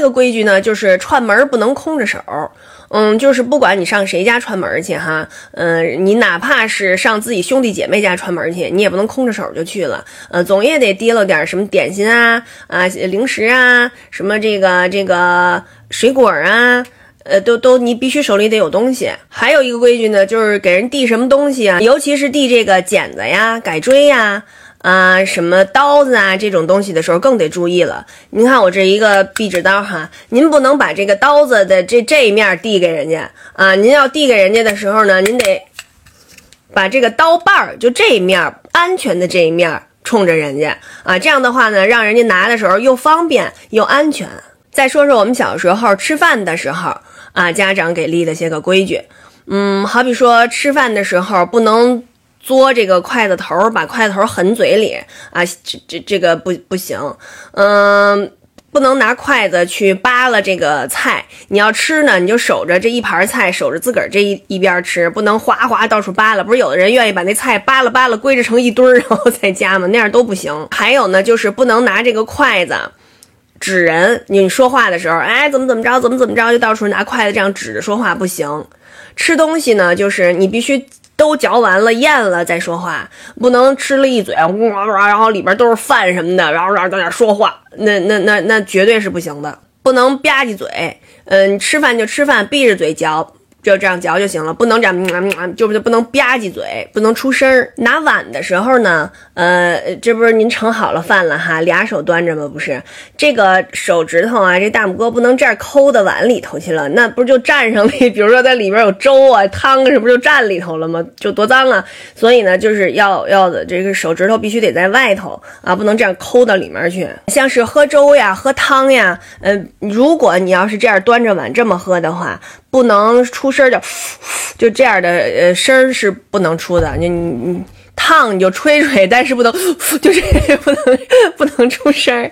这个规矩呢，就是串门不能空着手。嗯，就是不管你上谁家串门去哈，嗯，你哪怕是上自己兄弟姐妹家串门去，你也不能空着手就去了。呃，总也得提了点什么点心啊啊，零食啊，什么这个这个水果啊，呃，都都你必须手里得有东西。还有一个规矩呢，就是给人递什么东西啊，尤其是递这个剪子呀、改锥呀。啊，什么刀子啊，这种东西的时候更得注意了。您看我这一个壁纸刀哈，您不能把这个刀子的这这一面递给人家啊。您要递给人家的时候呢，您得把这个刀把儿就这一面安全的这一面冲着人家啊。这样的话呢，让人家拿的时候又方便又安全。再说说我们小时候吃饭的时候啊，家长给立了些个规矩，嗯，好比说吃饭的时候不能。嘬这个筷子头，把筷子头含嘴里啊，这这这个不不行，嗯，不能拿筷子去扒拉这个菜。你要吃呢，你就守着这一盘菜，守着自个儿这一一边吃，不能哗哗到处扒拉。不是有的人愿意把那菜扒拉扒拉归置成一堆儿，然后再夹吗？那样都不行。还有呢，就是不能拿这个筷子指人。你说话的时候，哎，怎么怎么着，怎么怎么着，就到处拿筷子这样指着说话不行。吃东西呢，就是你必须。都嚼完了咽了再说话，不能吃了一嘴，然后里边都是饭什么的，然后然后在那说话，那那那那绝对是不行的，不能吧唧嘴，嗯，吃饭就吃饭，闭着嘴嚼。就这样嚼就行了，不能这样，就是不能吧唧嘴，不能出声儿。拿碗的时候呢，呃，这不是您盛好了饭了哈，俩手端着吗？不是，这个手指头啊，这大拇哥不能这样抠到碗里头去了，那不就蘸上了？比如说在里边有粥啊、汤啊，是不是就蘸里头了吗？就多脏啊！所以呢，就是要要的这个手指头必须得在外头啊，不能这样抠到里面去。像是喝粥呀、喝汤呀，嗯，如果你要是这样端着碗这么喝的话。不能出声就就这样的呃声是不能出的。你你烫你就吹吹，但是不能就是不能不能出声儿。